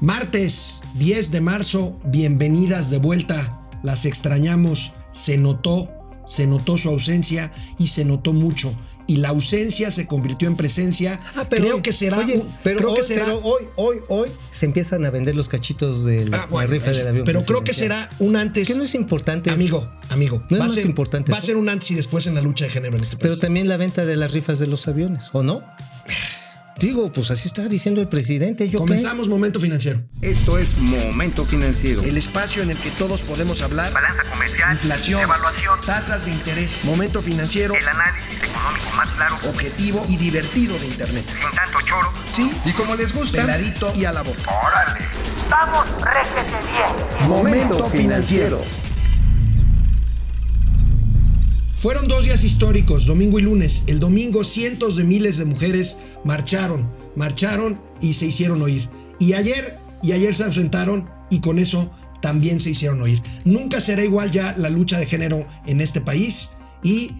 Martes 10 de marzo, bienvenidas de vuelta. Las extrañamos, se notó, se notó su ausencia y se notó mucho. Y la ausencia se convirtió en presencia. Ah, pero creo hoy- que será. Oye, pero, creo hoy, que será. pero hoy, hoy, hoy se empiezan a vender los cachitos de la, Ah, bueno, la rifa eso. del avión. Pero creo que será un antes. Que no es importante. Amigo, amigo. No es va ser, importante Va a ser un antes y después en la lucha de género en este país. Pero también la venta de las rifas de los aviones, ¿o no? Digo, pues así está diciendo el presidente. ¿yo qué? Comenzamos Momento Financiero. Esto es Momento Financiero. El espacio en el que todos podemos hablar. balanza comercial, Inflación, evaluación, tasas de interés, momento financiero, el análisis económico más claro, objetivo y divertido de Internet. sin tanto choro. Sí, Y como les gusta, peladito y a la boca. ¡Órale! ¡Vamos, réjete bien! Momento Financiero. Fueron dos días históricos, domingo y lunes. El domingo cientos de miles de mujeres marcharon, marcharon y se hicieron oír. Y ayer, y ayer se ausentaron y con eso también se hicieron oír. Nunca será igual ya la lucha de género en este país y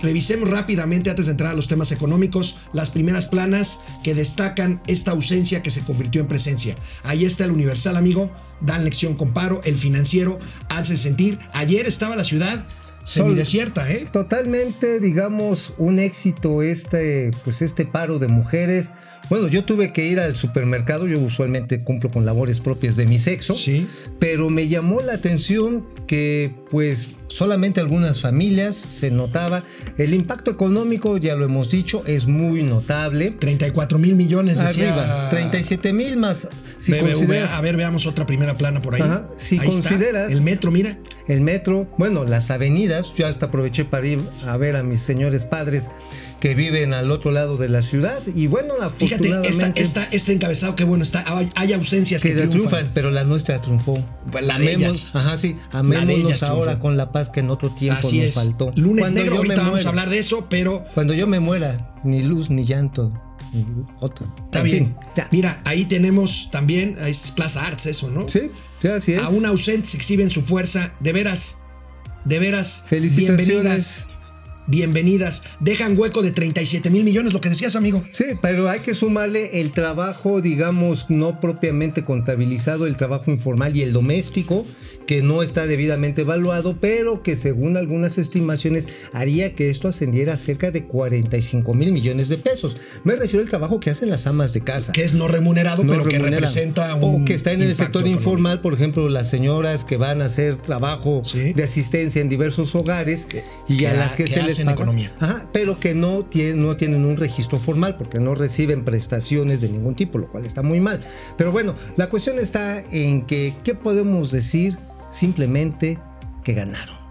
Revisemos rápidamente antes de entrar a los temas económicos las primeras planas que destacan esta ausencia que se convirtió en presencia. Ahí está el Universal, amigo, dan lección con paro, el financiero hace sentir. Ayer estaba la ciudad semidesierta, ¿eh? Totalmente, digamos, un éxito este, pues este paro de mujeres. Bueno, yo tuve que ir al supermercado, yo usualmente cumplo con labores propias de mi sexo, Sí. pero me llamó la atención que pues solamente algunas familias se notaba. El impacto económico, ya lo hemos dicho, es muy notable. 34 mil millones, decía. Arriba, 37 mil más. Si BBVA. consideras A ver, veamos otra primera plana por ahí. Ajá, si Ahí está, consideras- el metro, mira. el metro, bueno, las avenidas, yo hasta aproveché para ir a ver a mis señores padres que viven al otro lado de la ciudad y bueno, Fíjate, esta, afortunadamente esta, este encabezado, qué bueno está. Hay, ausencias que, que triunfan. triunfan, pero la nuestra triunfó. La de ellas. Ajá, sí, amémonos ahora triunfó. con la paz que en otro tiempo Así nos es. faltó. Lunes Cuando negro, ahorita vamos a hablar de eso, pero Cuando yo me muera, ni luz, ni llanto, otra. está En bien. fin, ya. Mira, ahí tenemos también, ahí es Plaza Arts, eso, ¿no? Sí, sí, así es. Aún ausentes exhiben su fuerza. De veras, de veras. Felicitaciones. Bienvenidas. Bienvenidas. Dejan hueco de 37 mil millones, lo que decías, amigo. Sí, pero hay que sumarle el trabajo, digamos, no propiamente contabilizado, el trabajo informal y el doméstico, que no está debidamente evaluado, pero que según algunas estimaciones haría que esto ascendiera a cerca de 45 mil millones de pesos. Me refiero al trabajo que hacen las amas de casa. Que es no remunerado, No pero que representa un. O que está en el sector económico. informal, por ejemplo, las señoras que van a hacer trabajo Sí. de asistencia en diversos hogares y a las que, que se les paga. economía. Ajá, pero que no tienen, no tienen un registro formal porque no reciben prestaciones de ningún tipo, lo cual está muy mal. Pero bueno, la cuestión está en que, ¿qué podemos decir? Simplemente que ganaron.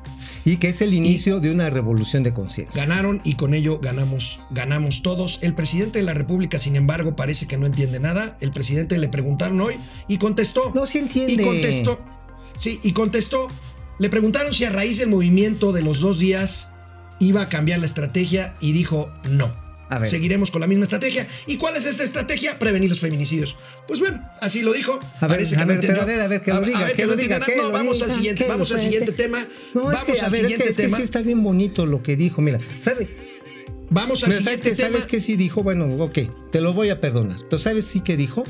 Y que es el inicio de una revolución de conciencia. Ganaron y con ello ganamos, ganamos todos. El presidente de la República, sin embargo, parece que no entiende nada. El presidente le preguntaron hoy y contestó. No, sí entiende. Y contestó. Sí, y contestó. Le preguntaron si a raíz del movimiento de los dos días iba a cambiar la estrategia y dijo no. A ver. Seguiremos con la misma estrategia. ¿Y cuál es esta estrategia? Prevenir los feminicidios. Pues bueno, así lo dijo. A ver, Parece a que ver, pero a ver, a ver, que lo diga, ver, que lo diga, entienda. que No, lo vamos diga, al siguiente, vamos al siguiente tema. No, vamos es que, a ver, es que, es que tema. sí está bien bonito lo que dijo. Mira, ¿sabe? Vamos al Mira, ¿sabes siguiente tema. ¿Sabes qué sí dijo? Bueno, ok, te lo voy a perdonar. Pero ¿sabes sí que dijo?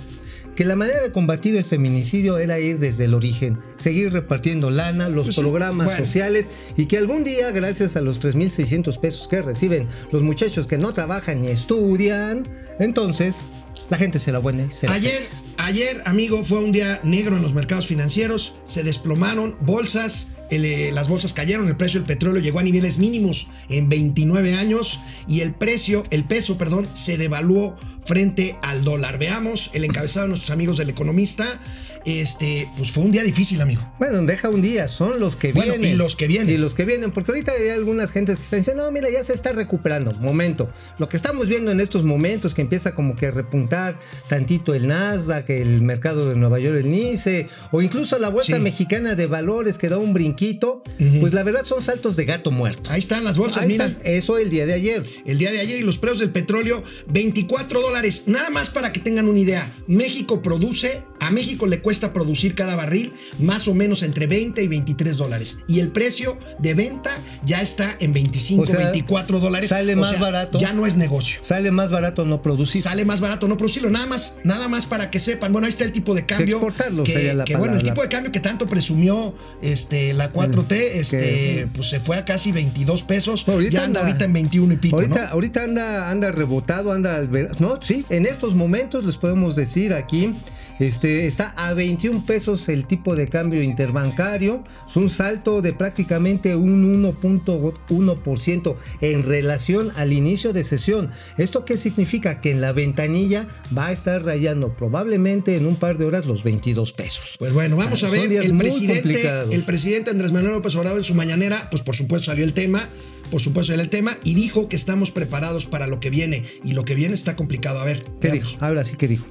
Que la manera de combatir el feminicidio era ir desde el origen, seguir repartiendo lana, los Pues sí, programas bueno. sociales y que algún día, gracias a los 3.600 pesos que reciben los muchachos que no trabajan ni estudian, entonces la gente será buena y será Ayer, feliz. ayer, amigo, fue un día negro en los mercados financieros. Se desplomaron bolsas, el, eh, las bolsas cayeron, el precio del petróleo llegó a niveles mínimos en 29 años y el precio, el peso, perdón, se devaluó frente al dólar. Veamos el encabezado de nuestros amigos del economista. Este, pues fue un día difícil, amigo. Bueno, deja un día, son los que Bueno, vienen. y los que vienen. Y los que vienen, porque ahorita hay algunas gentes que están diciendo, no, mira, ya se está recuperando. Momento. Lo que estamos viendo en estos momentos, que empieza como que a repuntar tantito el Nasdaq, el mercado de Nueva York, el NICE, o incluso la Bolsa Sí. Mexicana de Valores que da un brinquito, pues la verdad son saltos de gato muerto. Ahí están las bolsas, Ahí mira. eso el día de ayer. El día de ayer y los precios del petróleo, 24 dólares. Nada más para que tengan una idea. México produce A México le cuesta producir cada barril más o menos entre 20 y 23 dólares. Y el precio de venta ya está en 25, O sea, 24 dólares. sale O más sea, barato. Ya no es negocio. Sale más barato no producir. Sale más barato no producirlo, nada más, nada más para que sepan. Bueno, ahí está el tipo de cambio. exportarlo que, sería la que, bueno, el tipo de cambio que tanto presumió este, la 4T, este, pues se fue a casi 22 pesos. No, ahorita ya anda anda- ahorita en 21 y pico. Ahorita, ¿no? ahorita anda, anda rebotado, anda No, sí, en estos momentos les podemos decir aquí. Este, está a 21 pesos el tipo de cambio interbancario. Es un salto de prácticamente un 1.1% en relación al inicio de sesión. ¿Esto qué significa? Que en la ventanilla va a estar rayando probablemente en un par de horas los 22 pesos. Pues bueno, vamos a ver. El presidente, complicados. el presidente Andrés Manuel López Obrador en su mañanera, pues por supuesto salió el tema. Por supuesto salió el tema y dijo que estamos preparados para lo que viene. Y lo que viene está complicado. A ver, ¿Qué veamos. dijo? Ahora sí que dijo.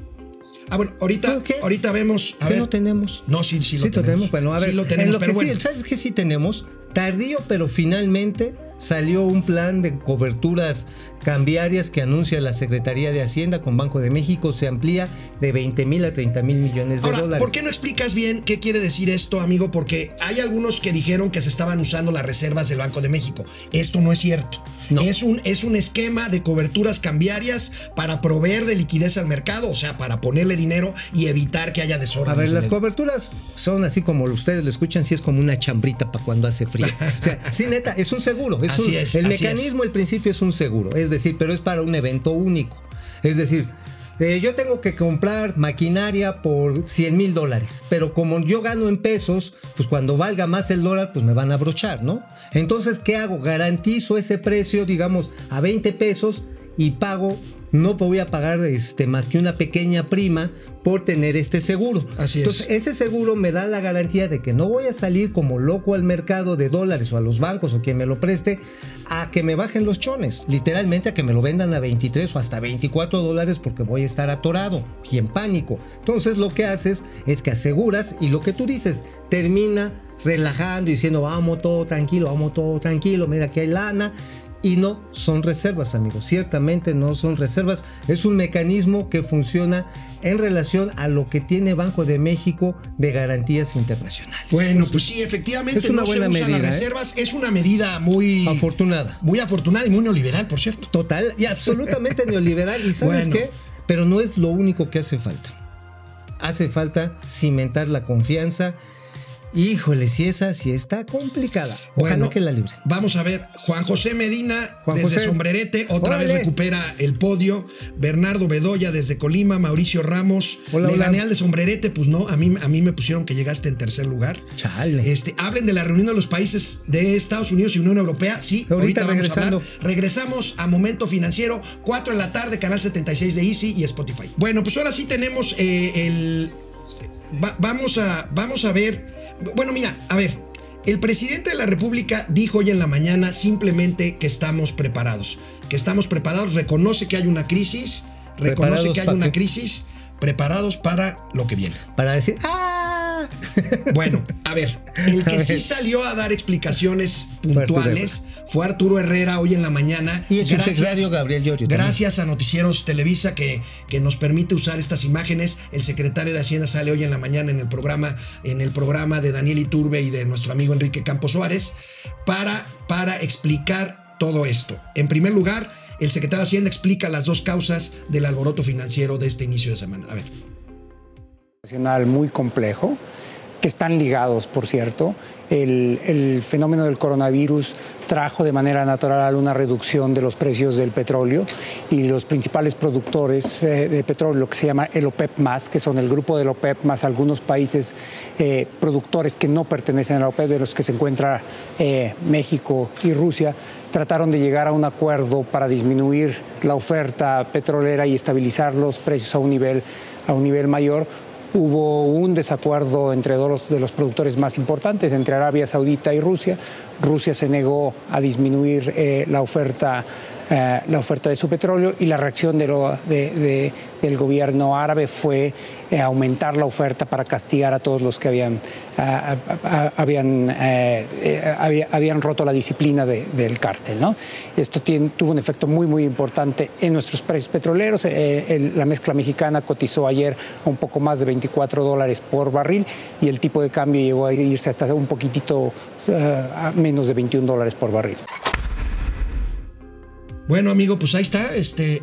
Ah, bueno, ahorita, ahorita vemos. A ¿Qué ver. no tenemos? No, sí, sí, lo Sí, lo tenemos. tenemos. Bueno, a ver, sí lo en tenemos, lo pero que bueno. sí, ¿sabes qué sí tenemos? Tardío, pero finalmente salió un plan de coberturas cambiarias que anuncia la Secretaría de Hacienda con Banco de México. Se amplía de 20 mil a 30 mil millones de Ahora, dólares. ¿por qué no explicas bien qué quiere decir esto, amigo? Porque hay algunos que dijeron que se estaban usando las reservas del Banco de México. Esto no es cierto. No. Es, un, es un esquema de coberturas cambiarias para proveer de liquidez al mercado, o sea, para ponerle dinero y evitar que haya A desorden. ver, las coberturas son así como ustedes lo escuchan, sí es como una chambrita para cuando hace frío. O sea, sí, neta, es un seguro. Es Así un- es, el así mecanismo, el principio es un seguro. Es decir, pero es para un evento único. Es decir, eh, yo tengo que comprar maquinaria por 100 mil dólares, pero como yo gano en pesos, pues cuando valga más el dólar, pues me van a abrochar, ¿no? Entonces, ¿qué hago? Garantizo ese precio, digamos, a 20 pesos y pago, no voy a pagar este, más que una pequeña prima por tener este seguro. Así es. Entonces, ese seguro me da la garantía de que no voy a salir como loco al mercado de dólares o a los bancos o quien me lo preste a que me bajen los chones, literalmente a que me lo vendan a 23 o hasta 24 dólares porque voy a estar atorado y en pánico. Entonces lo que haces es que aseguras y lo que tú dices termina relajando y diciendo vamos todo tranquilo, vamos todo tranquilo, mira que hay lana. Y no son reservas, amigos. Ciertamente no son reservas. Es un mecanismo que funciona en relación a lo que tiene Banco de México de garantías internacionales. Bueno, pues sí, efectivamente Es una no buena se usan medida, las ¿eh? reservas. Es una medida muy Afortunada. muy afortunada y muy neoliberal, por cierto. Total y absolutamente neoliberal. ¿Y sabes Bueno. qué? Pero no es lo único que hace falta. Hace falta cimentar la confianza. Híjole, si esa sí está complicada. Ojalá Bueno, que la libre. Vamos a ver, Juan José Medina Juan desde José. Sombrerete, otra Órale. vez recupera el podio. Bernardo Bedoya desde Colima, Mauricio Ramos. Hola, Le hola. gané al de Sombrerete, pues no, a mí, a mí me pusieron que llegaste en tercer lugar. Chale. Este, hablen de la reunión de los países de Estados Unidos y Unión Europea. Sí, Ahorita ahorita, vamos regresando. a hablar. Regresamos a Momento Financiero, 4 de la tarde, canal 76 de Easy y Spotify. Bueno, pues ahora sí tenemos eh, el. va- vamos, a, vamos a ver. Bueno, mira, a ver. El presidente de la República dijo hoy en la mañana simplemente que estamos preparados. Que estamos preparados, reconoce que hay una crisis, reconoce ¿Preparados que hay una crisis, preparados para lo que viene. Para decir, ¡ah! Bueno, a ver, el que ver. sí salió a dar explicaciones puntuales fue Arturo Herrera hoy en la mañana. Y el subsecretario Gabriel también. Gracias a Noticieros Televisa que, que nos permite usar estas imágenes. El secretario de Hacienda sale hoy en la mañana en el programa, en el programa de Daniel Iturbe y de nuestro amigo Enrique Campos Suárez para, para explicar todo esto. En primer lugar, el secretario de Hacienda explica las dos causas del alboroto financiero de este inicio de semana. A ver. nacional muy complejo, que están ligados, por cierto. El, fenómeno del coronavirus trajo de manera natural una reducción de los precios del petróleo y los principales productores eh, de petróleo, lo que se llama el OPEP más, que son el grupo del OPEP más algunos países eh, productores que no pertenecen a OPEP, de los que se encuentra eh, México y Rusia, trataron de llegar a un acuerdo para disminuir la oferta petrolera y estabilizar los precios a un nivel, a un nivel mayor hubo un desacuerdo entre dos de los productores más importantes, entre Arabia Saudita y Rusia. Rusia se negó a disminuir eh, la oferta eh, la oferta de su petróleo y la reacción del gobierno árabe fue eh, aumentar la oferta para castigar a todos los que habían, habían, eh, había- habían roto la disciplina de- del cártel. ¿no? Esto tuvo un efecto muy, muy importante en nuestros precios petroleros. La mezcla mexicana cotizó ayer un poco más de 24 dólares por barril y el tipo de cambio llegó a irse hasta un poquitito a menos de 21 dólares por barril. Bueno, amigo, pues ahí está. Este,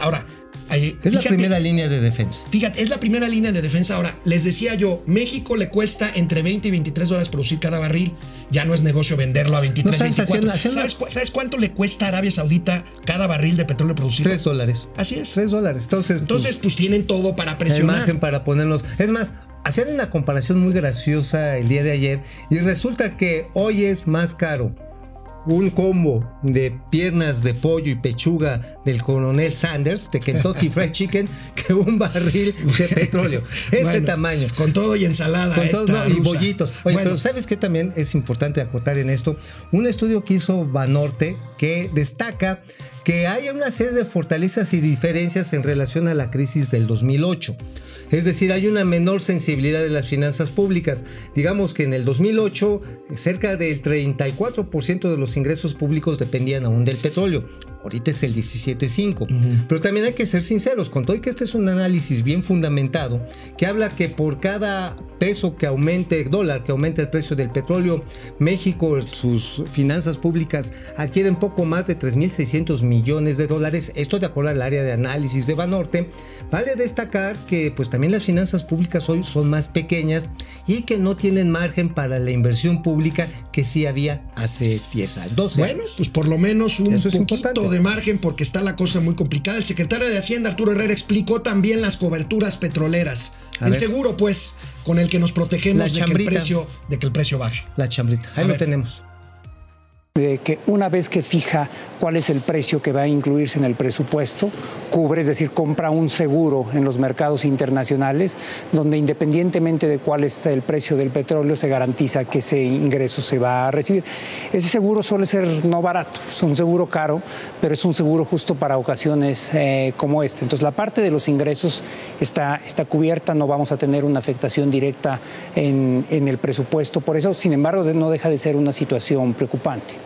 ahora, ahí- Es la primera línea de defensa. Fíjate, es la primera línea de defensa. Ahora, les decía yo, México le cuesta entre 20 y 23 dólares producir cada barril. Ya no es negocio venderlo a 23, No, ¿sabes? 24. Haciendo- haciendo- ¿Sabes, cu- sabes cuánto le cuesta a Arabia Saudita cada barril de petróleo producido? Tres dólares. Así es. Tres dólares. Entonces, Entonces, pues tienen todo para presionar. margen para ponerlos. Es más, hacían una comparación muy graciosa el día de ayer y resulta que hoy es más caro un combo de piernas de pollo y pechuga del coronel Sanders de Kentucky Fried Chicken que un barril de petróleo. Ese Bueno, tamaño. Con todo y ensalada. Con todo, esta no, y bollitos. Oye, Bueno, pero ¿sabes qué también es importante acotar en esto? Un estudio que hizo Banorte que destaca que hay una serie de fortalezas y diferencias en relación a la crisis del 2008. Es decir, hay una menor sensibilidad de las finanzas públicas. Digamos que en el 2008 cerca del 34% de los ingresos públicos dependían aún del petróleo. Ahorita es el 17.5. Pero también hay que ser sinceros, con todo y que este es un análisis bien fundamentado, que habla que por cada peso que aumente, dólar que aumente el precio del petróleo, México, sus finanzas públicas adquieren poco más de 3.600 millones de dólares. Esto de acuerdo al área de análisis de Banorte. Vale destacar que pues también las finanzas públicas hoy son más pequeñas y que no tienen margen para la inversión pública que sí había hace 10 años, 12 Bueno, años. pues por lo menos un Eso poquito importante. de margen porque está la cosa muy complicada. El secretario de Hacienda, Arturo Herrera, explicó también las coberturas petroleras. A el ver. seguro, pues, con el que nos protegemos de que, el precio, de que el precio baje. La chambrita. Ahí A lo ver. tenemos. De que una vez que fija cuál es el precio que va a incluirse en el presupuesto, cubre, es decir, compra un seguro en los mercados internacionales, donde independientemente de cuál esté el precio del petróleo, se garantiza que ese ingreso se va a recibir. Ese seguro suele ser no barato, es un seguro caro, pero es un seguro justo para ocasiones eh, como esta. Entonces, la parte de los ingresos está, está cubierta, no vamos a tener una afectación directa en, en el presupuesto. Por eso, sin embargo, no deja de ser una situación preocupante.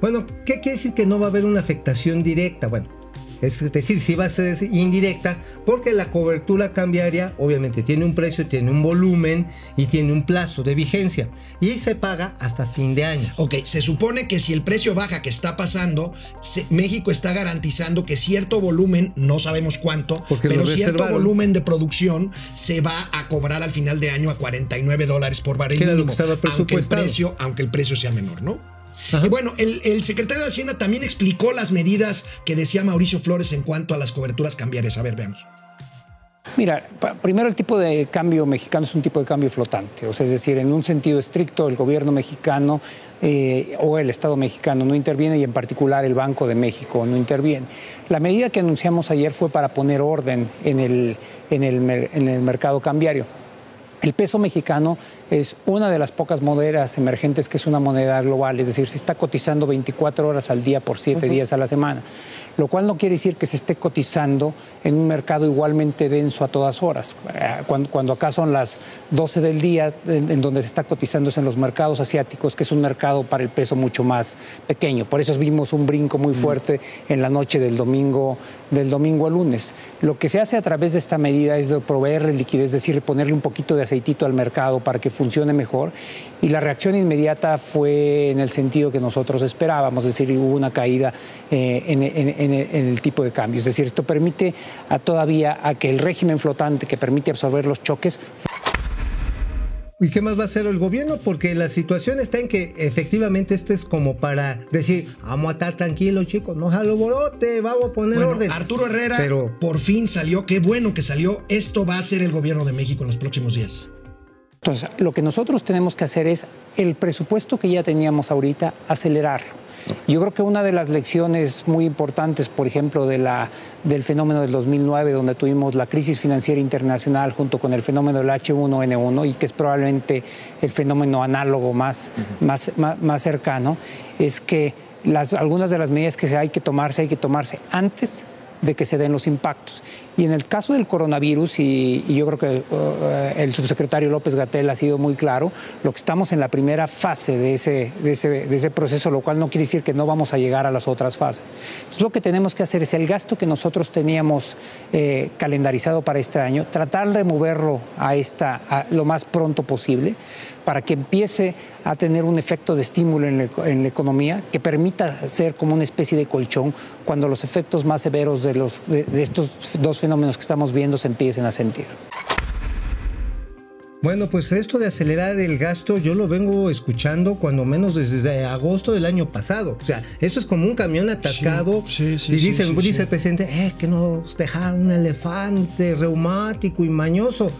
Bueno, ¿qué quiere decir que no va a haber una afectación directa? Bueno, es decir, sí va a ser indirecta porque la cobertura cambiaria obviamente tiene un precio, tiene un volumen y tiene un plazo de vigencia y se paga hasta fin de año. Ok, se supone que si el precio baja que está pasando, se- México está garantizando que cierto volumen, no sabemos cuánto, Porque pero cierto volumen de producción se va a cobrar al final de año a 49 dólares por barril mínimo, aunque el precio, aunque el precio sea menor, ¿no? Ajá. Y bueno, el, el secretario de Hacienda también explicó las medidas que decía Mauricio Flores en cuanto a las coberturas cambiarias. A ver, veamos. Mira, primero el tipo de cambio mexicano es un tipo de cambio flotante, o sea, es decir, en un sentido estricto el gobierno mexicano eh, o el Estado mexicano no interviene y en particular el Banco de México no interviene. La medida que anunciamos ayer fue para poner orden en el, en el, en el mercado cambiario. El peso mexicano es una de las pocas monedas emergentes que es una moneda global, es decir, se está cotizando 24 horas al día por 7 días a la semana, lo cual no quiere decir que se esté cotizando en un mercado igualmente denso a todas horas. Eh, Cuando, cuando acá son las 12 del día, en, en donde se está cotizando es en los mercados asiáticos, que es un mercado para el peso mucho más pequeño. Por eso vimos un brinco muy fuerte en la noche del domingo, del domingo al lunes. Lo que se hace a través de esta medida es de proveerle liquidez, es decir, ponerle un poquito de aceitito al mercado para que funcione mejor. Y la reacción inmediata fue en el sentido que nosotros esperábamos, es decir, hubo una caída eh, en, en- en- en el tipo de cambio. Es decir, esto permite a todavía a que el régimen flotante que permite absorber los choques ¿Y qué más va a hacer el gobierno? Porque la situación está en que efectivamente este es como para decir, vamos a estar tranquilos chicos, no jalo borote, vamos a poner Bueno, orden. Arturo Herrera Pero por fin salió, qué bueno que salió. Esto va a ser el gobierno de México en los próximos días. Entonces, lo que nosotros tenemos que hacer es el presupuesto que ya teníamos ahorita, acelerarlo. Yo creo que una de las lecciones muy importantes, por ejemplo, de la, del fenómeno del 2009, donde tuvimos la crisis financiera internacional junto con el fenómeno del H1N1, y que es probablemente el fenómeno análogo más, más, más, más cercano, es que las, algunas de las medidas que se hay que tomarse, hay que tomarse antes de que se den los impactos. Y en el caso del coronavirus, y, yo creo que uh, el subsecretario López Gatel ha sido muy claro, lo que estamos en la primera fase de ese, de, ese, proceso, lo cual no quiere decir que no vamos a llegar a las otras fases. Entonces lo que tenemos que hacer es el gasto que nosotros teníamos eh, calendarizado para este año, tratar de moverlo a esta, lo más pronto posible para que empiece a tener un efecto de estímulo en la, en la, economía que permita ser como una especie de colchón cuando los efectos más severos de, los, de, de estos dos fenómenos que estamos viendo se empiecen a sentir. Bueno, pues esto de acelerar el gasto yo lo vengo escuchando cuando menos desde agosto del año pasado. O sea, esto es como un camión atascado Sí, sí, sí, y dicen, sí, sí, dice sí. el presidente, eh, que nos dejaron un elefante reumático y mañoso.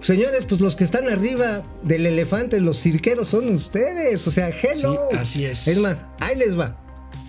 Señores, pues los que están arriba del elefante, los cirqueros son ustedes. O sea, hello. Sí, así es. Es más, ahí les va.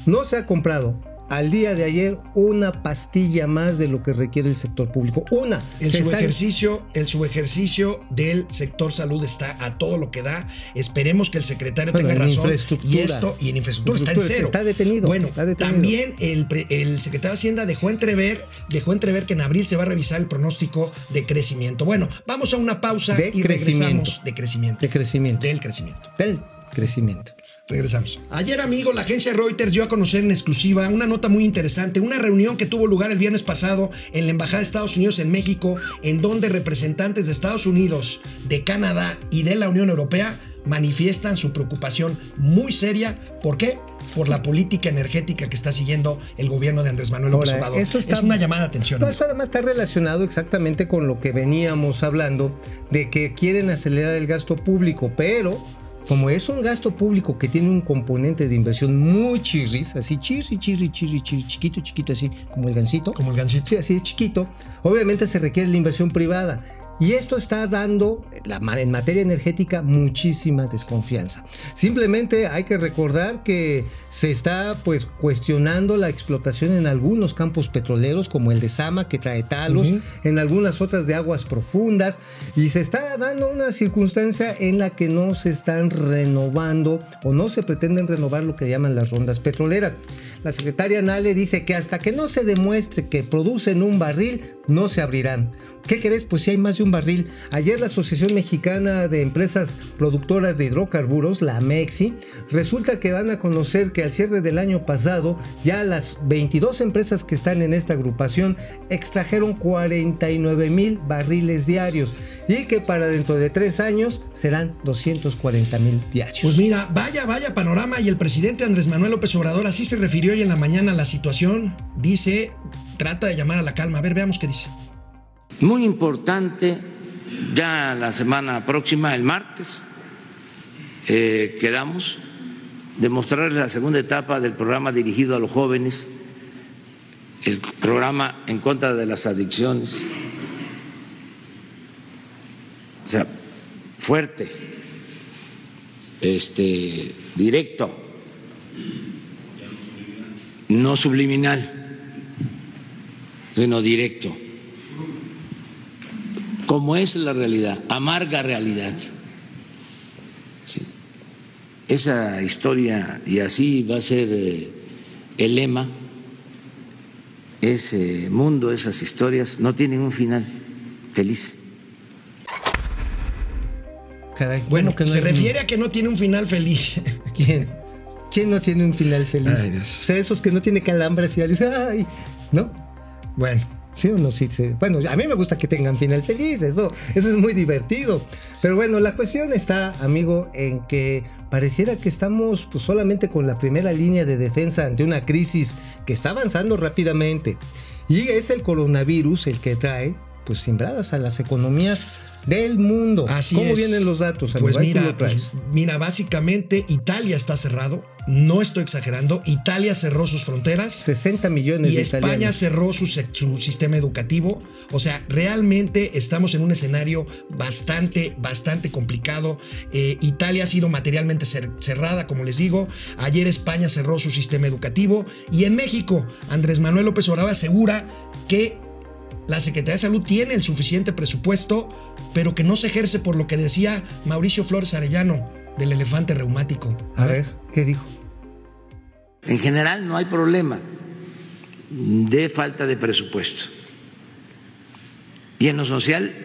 No se ha comprado al día de ayer una pastilla más de lo que requiere el sector público. Una. El están- subejercicio, el subejercicio del sector salud está a todo lo que da. Esperemos que el secretario Bueno, tenga en razón. Y esto, y en infraestructura está en cero. está detenido, Bueno, está detenido. también el, el secretario de Hacienda dejó entrever, dejó entrever que en abril se va a revisar el pronóstico de crecimiento. Bueno, vamos a una pausa De y crecimiento. regresamos de crecimiento. De crecimiento. Del crecimiento. Del crecimiento. Regresamos. Ayer, amigo, la agencia Reuters dio a conocer en exclusiva una nota muy interesante, una reunión que tuvo lugar el viernes pasado en la Embajada de Estados Unidos en México, en donde representantes de Estados Unidos, de Canadá y de la Unión Europea manifiestan su preocupación muy seria. ¿Por qué? Por la política energética que está siguiendo el gobierno de Andrés Manuel López Obrador. esto está- es una llamada de atención. No, esto además está relacionado exactamente con lo que veníamos hablando de que quieren acelerar el gasto público, pero como es un gasto público que tiene un componente de inversión muy chirris, así chirri, chirri, chirri, chirri, chiquito, chiquito, así como el gancito. Como el gancito. Sí, así es chiquito. Obviamente se requiere la inversión privada. Y esto está dando en materia energética muchísima desconfianza. Simplemente hay que recordar que se está pues cuestionando la explotación en algunos campos petroleros como el de Sama que trae talos, en algunas otras de aguas profundas y se está dando una circunstancia en la que no se están renovando o no se pretenden renovar lo que llaman las rondas petroleras. La secretaria Nale dice que hasta que no se demuestre que producen un barril, no se abrirán. ¿Qué querés? Pues si hay más de un barril. Ayer la Asociación Mexicana de Empresas Productoras de Hidrocarburos, la MEXI, resulta que dan a conocer que al cierre del año pasado, ya las 22 empresas que están en esta agrupación extrajeron 49 mil barriles diarios y que para dentro de tres años serán 240 mil diarios. Pues mira, vaya, vaya panorama. Y el presidente Andrés Manuel López Obrador así se refirió hoy en la mañana a la situación. Dice, trata de llamar a la calma. A ver, veamos qué dice. Muy importante, ya la semana próxima, el martes, eh, quedamos demostrarles la segunda etapa del programa dirigido a los jóvenes, el programa en contra de las adicciones. O sea, fuerte, este, directo, no subliminal, sino directo como es la realidad, amarga realidad. Sí. Esa historia, y así va a ser eh, el lema, ese mundo, esas historias, no tienen un final feliz. Caray, Bueno, ¿cómo que no se refiere a que no tiene un final feliz. ¿Quién? ¿Quién no tiene un final feliz? Ay, Dios. O sea, esos que no tiene calambres y ya dice, ay, ¿no? bueno, Sí o no, sí. Bueno, a mí me gusta que tengan final feliz, eso, eso es muy divertido. Pero bueno, la cuestión está, amigo, en que pareciera que estamos pues, solamente con la primera línea de defensa ante una crisis que está avanzando rápidamente. Y es el coronavirus el que trae, pues, simbradas a las economías del mundo. así ¿Cómo es. vienen los datos? amigo? Pues mira, pues, mira, básicamente Italia está cerrado. No estoy exagerando. Italia cerró sus fronteras. 60 millones Y de España italianos. cerró su, sistema educativo. O sea, realmente estamos en un escenario bastante, bastante complicado. Eh, Italia ha sido materialmente cer- cerrada, como les digo. Ayer España cerró su sistema educativo. Y en México, Andrés Manuel López Obrador asegura que la Secretaría de Salud tiene el suficiente presupuesto, pero que no se ejerce por lo que decía Mauricio Flores Arellano del elefante reumático. A ver, ¿qué dijo? En general no hay problema de falta de presupuesto. Y en lo social,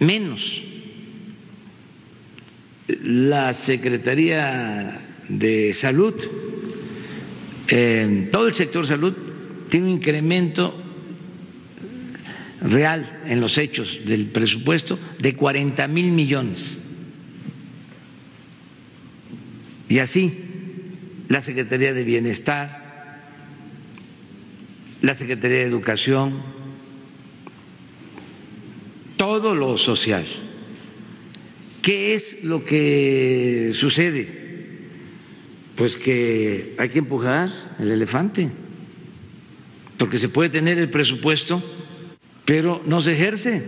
menos. La Secretaría de Salud, eh, todo el sector salud tiene un incremento real en los hechos del presupuesto de 40 mil millones. Y así, la Secretaría de Bienestar, la Secretaría de Educación, todo lo social. ¿Qué es lo que sucede? Pues que hay que empujar el elefante, porque se puede tener el presupuesto, pero no se ejerce.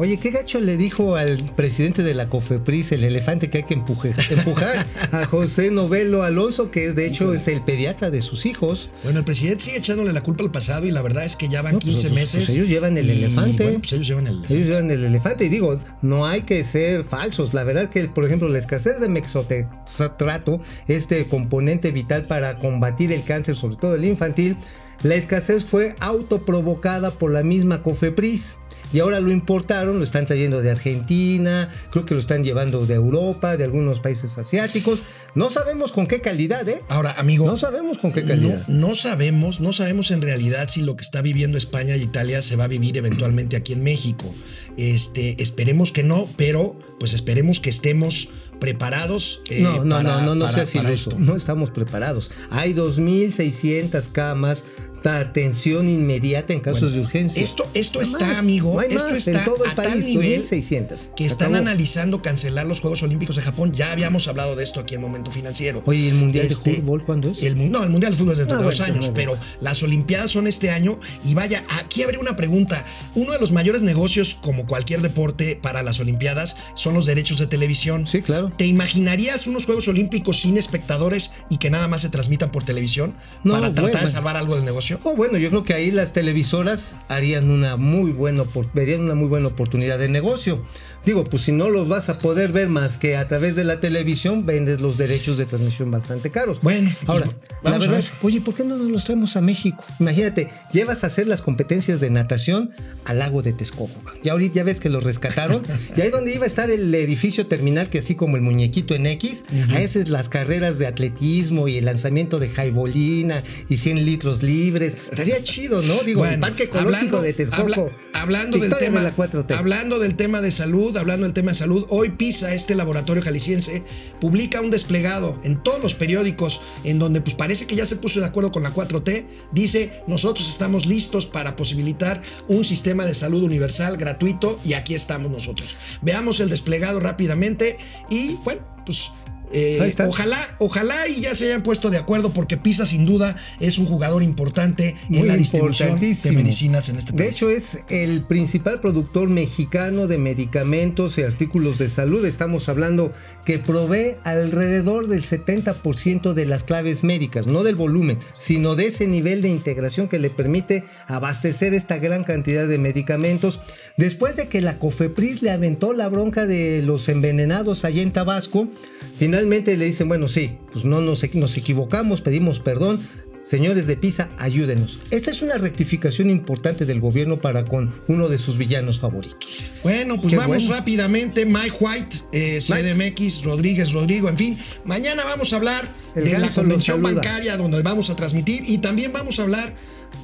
Oye, ¿qué gacho le dijo al presidente de la COFEPRIS, el elefante, que hay que empuje- empujar a José Novelo Alonso, que es de hecho es el pediatra de sus hijos? Bueno, el presidente sigue echándole la culpa al pasado y la verdad es que ya van No, pues, 15 pues, meses. pues ellos llevan el y, elefante. Bueno, pues ellos llevan el elefante. Ellos llevan el elefante y digo, no hay que ser falsos. La verdad que, por ejemplo, la escasez de mexotrato, este componente vital para combatir el cáncer, sobre todo el infantil, la escasez fue autoprovocada por la misma COFEPRIS. Y ahora lo importaron, lo están trayendo de Argentina, creo que lo están llevando de Europa, de algunos países asiáticos. No sabemos con qué calidad, ¿eh? Ahora, amigo. No sabemos con qué No, calidad. no sabemos, no sabemos en realidad si lo que está viviendo España y Italia se va a vivir eventualmente aquí en México. Este, esperemos que no, pero pues esperemos que estemos preparados. eh, No, no, para- no, no, no para- para iluso. esto. No estamos preparados. Hay 2.600 camas atención inmediata en casos Bueno, de urgencia. Esto, esto No está, más, amigo, no esto más está en todo el a tal país, nivel 2.600. que están acabó. analizando cancelar los Juegos Olímpicos de Japón. Ya habíamos hablado de esto aquí en Momento Financiero. Oye, ¿y el Mundial Este, de Fútbol cuándo es? El, no, el Mundial de Fútbol es dentro Ah, de dos bueno, años, pero las Olimpiadas son este año. Y vaya, aquí habría una pregunta. Uno de los mayores negocios, como cualquier deporte, para las Olimpiadas son los derechos de televisión. Sí, claro. ¿Te imaginarías unos Juegos Olímpicos sin espectadores y que nada más se transmitan por televisión No, para tratar bueno. de salvar algo del negocio? Oh, bueno, yo creo que ahí las televisoras harían una muy buena, verían una muy buena oportunidad de negocio. Digo, pues si no los vas a poder ver más que a través de la televisión, vendes los derechos de transmisión bastante caros. Bueno, pues, ahora, la vamos a verdad, ver. oye, ¿por qué no nos los traemos a México? Imagínate, llevas a hacer las competencias de natación al lago de Texcoco. Ya ahorita ya ves que los rescataron. y ahí donde iba a estar el edificio terminal, que así como el muñequito en X, a esas las carreras de atletismo y el lanzamiento de jaibolina y 100 litros libres. Estaría chido, ¿no? Digo, el parque ecológico de Texcoco. habla- hablando del tema de la 4T. hablando del tema de salud, hablando del tema de salud, hoy PISA, este laboratorio jalisciense, publica un desplegado en todos los periódicos en donde pues parece que ya se puso de acuerdo con la 4T, dice, "Nosotros estamos listos para posibilitar un sistema de salud universal gratuito y aquí estamos nosotros." Veamos el desplegado rápidamente y bueno, pues eh, ojalá, ojalá y ya se hayan puesto de acuerdo porque Pisa sin duda es un jugador importante Muy en la distribución de medicinas en este país. De hecho, es el principal productor mexicano de medicamentos y artículos de salud. Estamos hablando que provee alrededor del 70% de las claves médicas, no del volumen, sino de ese nivel de integración que le permite abastecer esta gran cantidad de medicamentos. Después de que la COFEPRIS le aventó la bronca de los envenenados allá en Tabasco, finalmente le dicen, bueno, sí, pues no nos, nos equivocamos, pedimos perdón, Señores de Pisa, ayúdenos. Esta es una rectificación importante del gobierno para con uno de sus villanos favoritos. Bueno, pues Qué vamos bueno. rápidamente. Mike White, eh, CDMX, Rodríguez, Rodrigo, en fin. Mañana vamos a hablar El de la convención bancaria donde vamos a transmitir y también vamos a hablar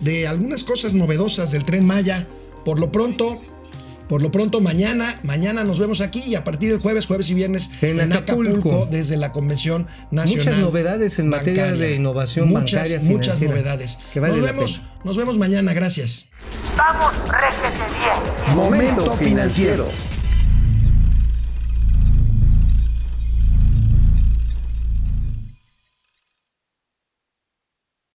de algunas cosas novedosas del tren Maya. Por lo pronto, por lo pronto mañana, mañana nos vemos aquí y a partir del jueves, jueves y viernes En Acapulco. desde la Convención Nacional. Muchas novedades en materia de innovación muchas, bancaria Muchas novedades. que vale nos vemos, nos vemos mañana, gracias. Vamos, réjete bien. Momento financiero.